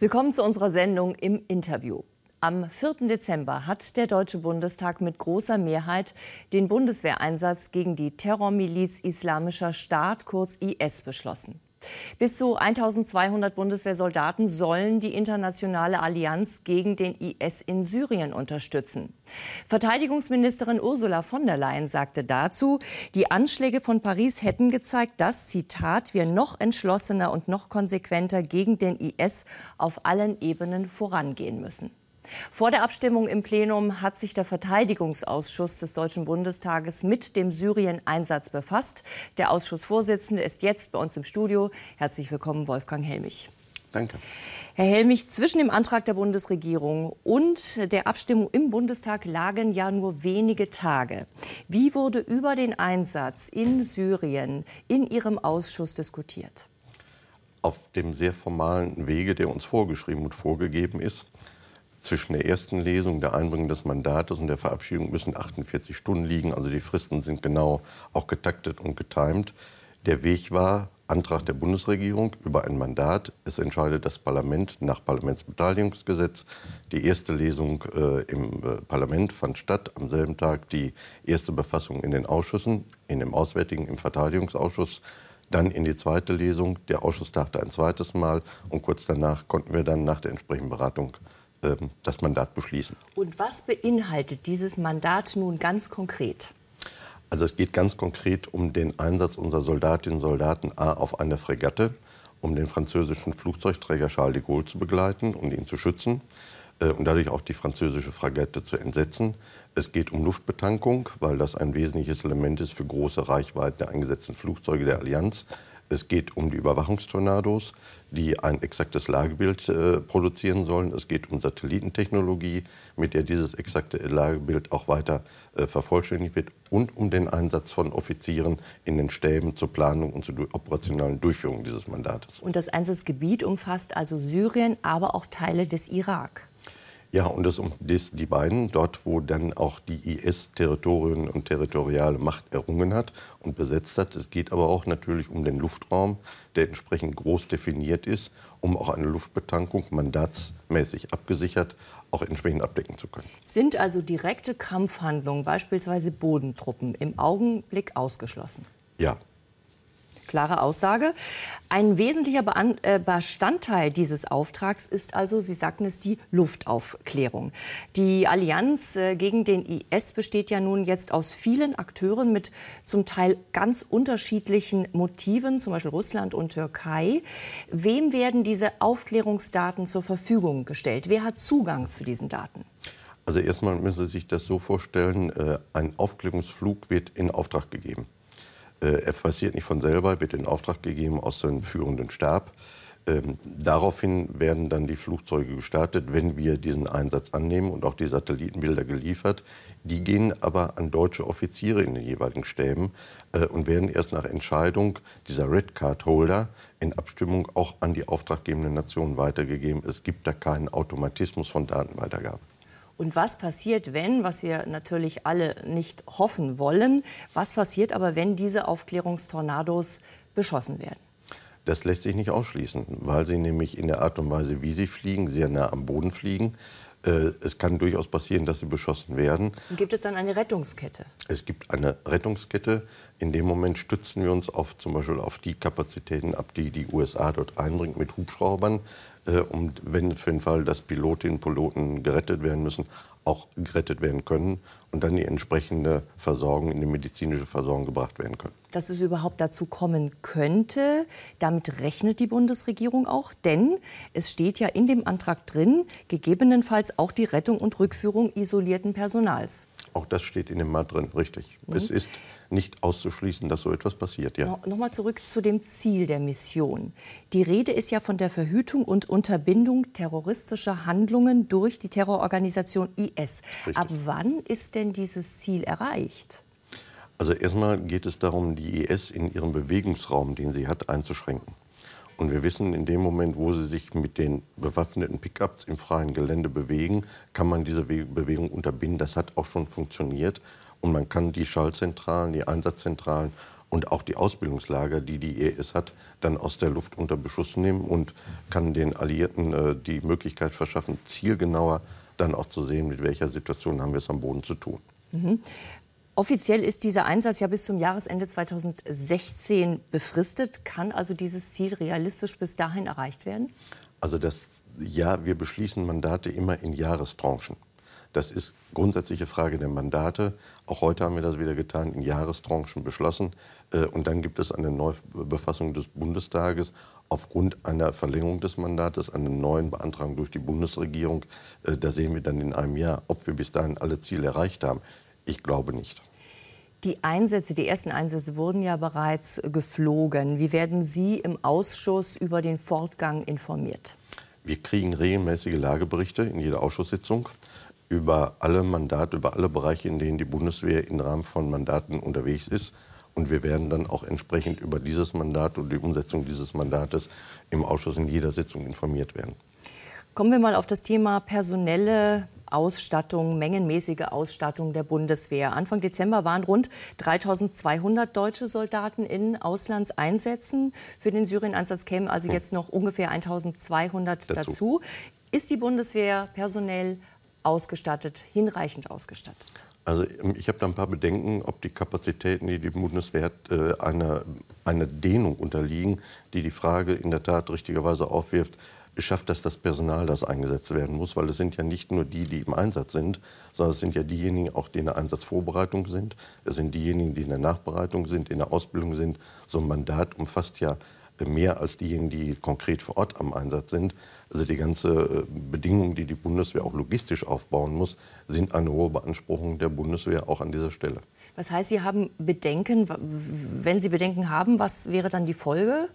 Willkommen zu unserer Sendung im Interview. Am 4. Dezember hat der Deutsche Bundestag mit großer Mehrheit den Bundeswehreinsatz gegen die Terrormiliz Islamischer Staat, kurz IS, beschlossen. Bis zu 1200 Bundeswehrsoldaten sollen die internationale Allianz gegen den IS in Syrien unterstützen. Verteidigungsministerin Ursula von der Leyen sagte dazu, die Anschläge von Paris hätten gezeigt, dass, Zitat, wir noch entschlossener und noch konsequenter gegen den IS auf allen Ebenen vorangehen müssen. Vor der Abstimmung im Plenum hat sich der Verteidigungsausschuss des Deutschen Bundestages mit dem Syrien-Einsatz befasst. Der Ausschussvorsitzende ist jetzt bei uns im Studio. Herzlich willkommen, Wolfgang Helmich. Danke. Herr Helmich, zwischen dem Antrag der Bundesregierung und der Abstimmung im Bundestag lagen ja nur wenige Tage. Wie wurde über den Einsatz in Syrien in Ihrem Ausschuss diskutiert? Auf dem sehr formalen Wege, der uns vorgeschrieben und vorgegeben ist zwischen der ersten Lesung, der Einbringung des Mandates und der Verabschiedung müssen 48 Stunden liegen. Also die Fristen sind genau auch getaktet und getimt. Der Weg war Antrag der Bundesregierung über ein Mandat. Es entscheidet das Parlament nach Parlamentsbeteiligungsgesetz. Die erste Lesung äh, im äh, Parlament fand statt. Am selben Tag die erste Befassung in den Ausschüssen, in dem Auswärtigen, im Verteidigungsausschuss. Dann in die zweite Lesung. Der Ausschuss tagte ein zweites Mal und kurz danach konnten wir dann nach der entsprechenden Beratung ähm, das Mandat beschließen. Und was beinhaltet dieses Mandat nun ganz konkret? Also es geht ganz konkret um den Einsatz unserer Soldatinnen und Soldaten A auf einer Fregatte, um den französischen Flugzeugträger Charles de Gaulle zu begleiten und ihn zu schützen äh, und dadurch auch die französische Fregatte zu entsetzen. Es geht um Luftbetankung, weil das ein wesentliches Element ist für große Reichweiten der eingesetzten Flugzeuge der Allianz. Es geht um die Überwachungstornados, die ein exaktes Lagebild äh, produzieren sollen. Es geht um Satellitentechnologie, mit der dieses exakte Lagebild auch weiter äh, vervollständigt wird. Und um den Einsatz von Offizieren in den Stäben zur Planung und zur operationalen Durchführung dieses Mandates. Und das Einsatzgebiet umfasst also Syrien, aber auch Teile des Irak. Ja, und das um das, die beiden, dort wo dann auch die IS Territorien und territoriale Macht errungen hat und besetzt hat. Es geht aber auch natürlich um den Luftraum, der entsprechend groß definiert ist, um auch eine Luftbetankung mandatsmäßig abgesichert auch entsprechend abdecken zu können. Sind also direkte Kampfhandlungen, beispielsweise Bodentruppen, im Augenblick ausgeschlossen? Ja, Klare Aussage. Ein wesentlicher äh, Bestandteil dieses Auftrags ist also, Sie sagten es, die Luftaufklärung. Die Allianz äh, gegen den IS besteht ja nun jetzt aus vielen Akteuren mit zum Teil ganz unterschiedlichen Motiven, zum Beispiel Russland und Türkei. Wem werden diese Aufklärungsdaten zur Verfügung gestellt? Wer hat Zugang zu diesen Daten? Also erstmal müssen Sie sich das so vorstellen, äh, ein Aufklärungsflug wird in Auftrag gegeben. Äh, er passiert nicht von selber, wird in Auftrag gegeben aus dem führenden Stab. Ähm, daraufhin werden dann die Flugzeuge gestartet, wenn wir diesen Einsatz annehmen und auch die Satellitenbilder geliefert. Die gehen aber an deutsche Offiziere in den jeweiligen Stäben äh, und werden erst nach Entscheidung dieser Red Card Holder in Abstimmung auch an die auftraggebenden Nationen weitergegeben. Es gibt da keinen Automatismus von Datenweitergabe. Und was passiert, wenn, was wir natürlich alle nicht hoffen wollen, was passiert aber, wenn diese Aufklärungstornados beschossen werden? Das lässt sich nicht ausschließen, weil sie nämlich in der Art und Weise, wie sie fliegen, sehr nah am Boden fliegen. Äh, es kann durchaus passieren, dass sie beschossen werden. Gibt es dann eine Rettungskette? Es gibt eine Rettungskette. In dem Moment stützen wir uns auf, zum Beispiel auf die Kapazitäten ab, die die USA dort einbringt mit Hubschraubern äh, um, wenn für den Fall, dass Pilotinnen und Piloten gerettet werden müssen, auch gerettet werden können und dann die entsprechende Versorgung in die medizinische Versorgung gebracht werden können. Dass es überhaupt dazu kommen könnte, damit rechnet die Bundesregierung auch, denn es steht ja in dem Antrag drin, gegebenenfalls auch die Rettung und Rückführung isolierten Personals. Auch das steht in dem Mal drin, richtig. Mhm. Es ist nicht auszuschließen, dass so etwas passiert. Ja. No, Nochmal zurück zu dem Ziel der Mission. Die Rede ist ja von der Verhütung und Unterbindung terroristischer Handlungen durch die Terrororganisation IS. Richtig. Ab wann ist denn dieses Ziel erreicht? Also erstmal geht es darum, die IS in ihrem Bewegungsraum, den sie hat, einzuschränken. Und wir wissen, in dem Moment, wo sie sich mit den bewaffneten Pickups im freien Gelände bewegen, kann man diese Bewegung unterbinden. Das hat auch schon funktioniert. Und man kann die Schaltzentralen, die Einsatzzentralen und auch die Ausbildungslager, die die IS hat, dann aus der Luft unter Beschuss nehmen und kann den Alliierten äh, die Möglichkeit verschaffen, zielgenauer dann auch zu sehen, mit welcher Situation haben wir es am Boden zu tun. Mhm. Offiziell ist dieser Einsatz ja bis zum Jahresende 2016 befristet. Kann also dieses Ziel realistisch bis dahin erreicht werden? Also das, ja, wir beschließen Mandate immer in Jahrestranchen. Das ist grundsätzliche Frage der Mandate. Auch heute haben wir das wieder getan, in Jahrestranchen beschlossen. Äh, und dann gibt es eine Neubefassung des Bundestages aufgrund einer Verlängerung des Mandates, einer neuen Beantragung durch die Bundesregierung. Äh, da sehen wir dann in einem Jahr, ob wir bis dahin alle Ziele erreicht haben. Ich glaube nicht. Die Einsätze, die ersten Einsätze wurden ja bereits geflogen. Wie werden Sie im Ausschuss über den Fortgang informiert? Wir kriegen regelmäßige Lageberichte in jeder Ausschusssitzung über alle Mandate, über alle Bereiche, in denen die Bundeswehr im Rahmen von Mandaten unterwegs ist. Und wir werden dann auch entsprechend über dieses Mandat und die Umsetzung dieses Mandates im Ausschuss in jeder Sitzung informiert werden. Kommen wir mal auf das Thema personelle Ausstattung, mengenmäßige Ausstattung der Bundeswehr. Anfang Dezember waren rund 3200 deutsche Soldaten in Auslandseinsätzen. Für den Syrien-Einsatz kämen also jetzt noch ungefähr 1200 dazu. dazu. Ist die Bundeswehr personell ausgestattet, hinreichend ausgestattet? Also ähm, ich habe da ein paar Bedenken, ob die Kapazitäten, die die Bundeswehr hat, äh, einer, einer Dehnung unterliegen, die die Frage in der Tat richtigerweise aufwirft, schafft das das Personal, das eingesetzt werden muss, weil es sind ja nicht nur die, die im Einsatz sind, sondern es sind ja diejenigen, auch die in der Einsatzvorbereitung sind. Es sind diejenigen, die in der Nachbereitung sind, in der Ausbildung sind. So ein Mandat umfasst ja mehr als diejenigen, die konkret vor Ort am Einsatz sind. Also die ganze äh, Bedingungen, die die Bundeswehr auch logistisch aufbauen muss, sind eine hohe Beanspruchung der Bundeswehr auch an dieser Stelle. Was heißt, Sie haben Bedenken? Wenn Sie Bedenken haben, was wäre dann die Folge?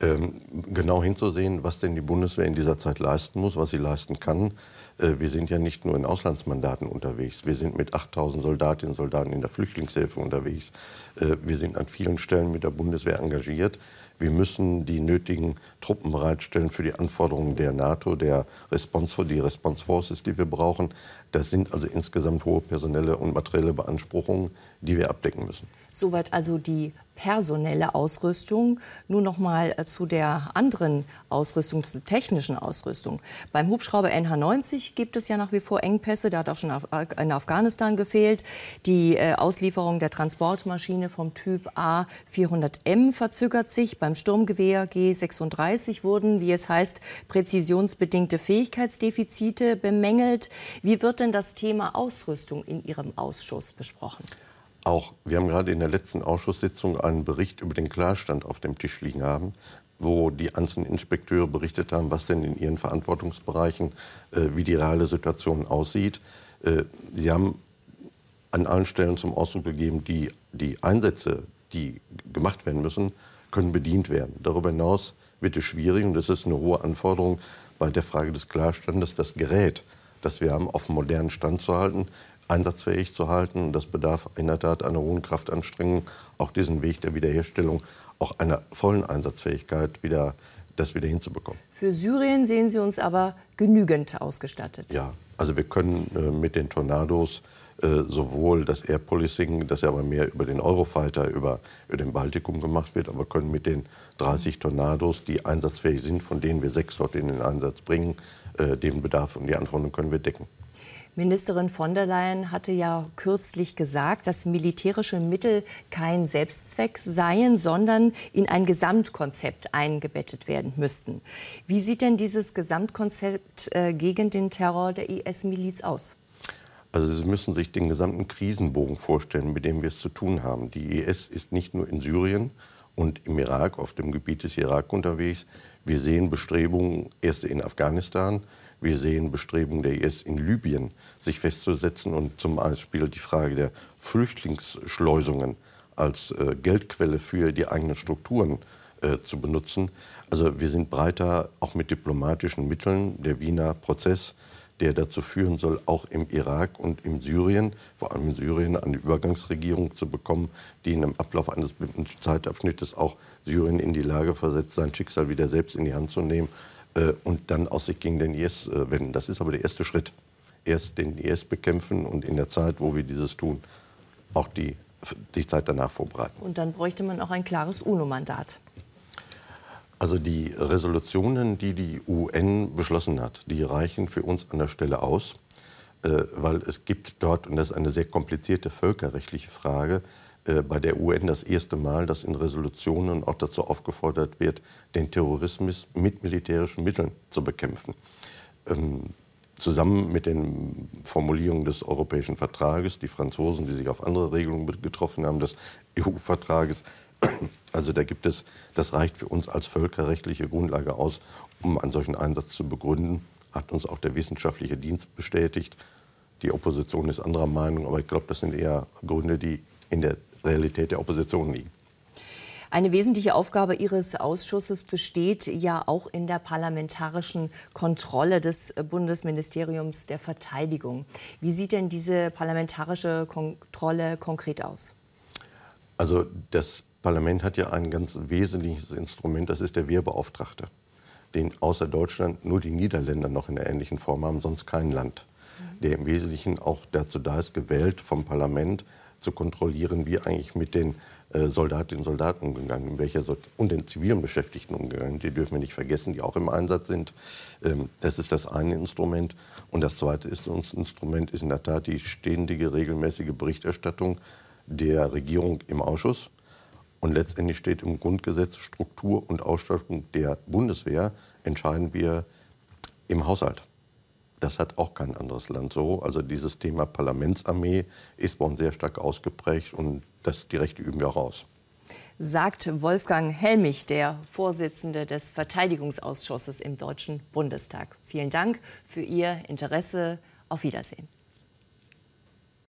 Ähm, genau hinzusehen, was denn die Bundeswehr in dieser Zeit leisten muss, was sie leisten kann. Äh, wir sind ja nicht nur in Auslandsmandaten unterwegs. Wir sind mit 8000 Soldatinnen und Soldaten in der Flüchtlingshilfe unterwegs. Äh, wir sind an vielen Stellen mit der Bundeswehr engagiert. Wir müssen die nötigen Truppen bereitstellen für die Anforderungen der NATO, der Response, die Response Forces, die wir brauchen. Das sind also insgesamt hohe personelle und materielle Beanspruchungen, die wir abdecken müssen. Soweit also die personelle Ausrüstung. Nun noch mal äh, zu der anderen Ausrüstung, zur technischen Ausrüstung. Beim Hubschrauber NH90 gibt es ja nach wie vor Engpässe. Der hat auch schon in Afghanistan gefehlt. Die äh, Auslieferung der Transportmaschine vom Typ A400M verzögert sich. Beim Sturmgewehr G36 wurden, wie es heißt, präzisionsbedingte Fähigkeitsdefizite bemängelt. Wie wird denn das Thema Ausrüstung in Ihrem Ausschuss besprochen? Auch wir haben gerade in der letzten Ausschusssitzung einen Bericht über den Klarstand auf dem Tisch liegen haben, wo die einzelnen Inspekteure berichtet haben, was denn in ihren Verantwortungsbereichen, äh, wie die reale Situation aussieht. Äh, sie haben an allen Stellen zum Ausdruck gegeben, die, die Einsätze, die gemacht werden müssen, können bedient werden. Darüber hinaus wird es schwierig, und das ist eine hohe Anforderung bei der Frage des Klarstandes, das Gerät, das wir haben, auf einen modernen Stand zu halten einsatzfähig zu halten. Das bedarf in der Tat einer hohen Kraftanstrengung, auch diesen Weg der Wiederherstellung, auch einer vollen Einsatzfähigkeit wieder, das wieder hinzubekommen. Für Syrien sehen Sie uns aber genügend ausgestattet. Ja, also wir können äh, mit den Tornados äh, sowohl das Air Policing, das ja aber mehr über den Eurofighter, über, über den Baltikum gemacht wird, aber können mit den 30 Tornados, die einsatzfähig sind, von denen wir sechs dort in den Einsatz bringen, äh, den Bedarf und die Anforderungen können wir decken. Ministerin von der Leyen hatte ja kürzlich gesagt, dass militärische Mittel kein Selbstzweck seien, sondern in ein Gesamtkonzept eingebettet werden müssten. Wie sieht denn dieses Gesamtkonzept äh, gegen den Terror der IS-Miliz aus? Also Sie müssen sich den gesamten Krisenbogen vorstellen, mit dem wir es zu tun haben. Die IS ist nicht nur in Syrien und im Irak, auf dem Gebiet des Irak unterwegs. Wir sehen Bestrebungen erst in Afghanistan, wir sehen Bestrebungen der IS in Libyen, sich festzusetzen und zum Beispiel die Frage der Flüchtlingsschleusungen als äh, Geldquelle für die eigenen Strukturen äh, zu benutzen. Also wir sind breiter auch mit diplomatischen Mitteln. Der Wiener Prozess, der dazu führen soll, auch im Irak und in Syrien, vor allem in Syrien, eine Übergangsregierung zu bekommen, die in einem Ablauf eines bestimmten Zeitabschnittes auch Syrien in die Lage versetzt, sein Schicksal wieder selbst in die Hand zu nehmen äh, und dann aus sich gegen den IS äh, wenden. Das ist aber der erste Schritt. Erst den IS bekämpfen und in der Zeit, wo wir dieses tun, auch die die Zeit danach vorbereiten. Und dann bräuchte man auch ein klares UNO-Mandat. Also die Resolutionen, die die UN beschlossen hat, die reichen für uns an der Stelle aus, äh, weil es gibt dort, und das ist eine sehr komplizierte völkerrechtliche Frage, äh, bei der UN das erste Mal, dass in Resolutionen auch dazu aufgefordert wird, den Terrorismus mit militärischen Mitteln zu bekämpfen. Ähm, zusammen mit den Formulierungen des Europäischen Vertrages, die Franzosen, die sich auf andere Regelungen getroffen haben, des EU-Vertrages. Also da gibt es, das reicht für uns als völkerrechtliche Grundlage aus, um einen solchen Einsatz zu begründen, hat uns auch der wissenschaftliche Dienst bestätigt. Die Opposition ist anderer Meinung, aber ich glaube, das sind eher Gründe, die in der Realität der Opposition liegen. Eine wesentliche Aufgabe Ihres Ausschusses besteht ja auch in der parlamentarischen Kontrolle des Bundesministeriums der Verteidigung. Wie sieht denn diese parlamentarische Kontrolle konkret aus? Also das Parlament hat ja ein ganz wesentliches Instrument, das ist der Wehrbeauftragte, den außer Deutschland nur die Niederländer noch in der ähnlichen Form haben, sonst kein Land, der im Wesentlichen auch dazu da ist, gewählt vom Parlament zu kontrollieren, wie eigentlich mit den äh, Soldatinnen und Soldaten umgegangen, welcher so und den zivilen Beschäftigten umgegangen. Die dürfen wir nicht vergessen, die auch im Einsatz sind. Ähm, das ist das eine Instrument. Und das zweite ist, Instrument ist in der Tat die ständige, regelmäßige Berichterstattung der Regierung im Ausschuss. Und letztendlich steht im Grundgesetz Struktur und Ausstattung der Bundeswehr entscheiden wir im Haushalt. Das hat auch kein anderes Land so. Also dieses Thema Parlamentsarmee ist bei uns sehr stark ausgeprägt und das, die Rechte üben wir auch aus. Sagt Wolfgang Helmich, der Vorsitzende des Verteidigungsausschusses im Deutschen Bundestag. Vielen Dank für Ihr Interesse. Auf Wiedersehen.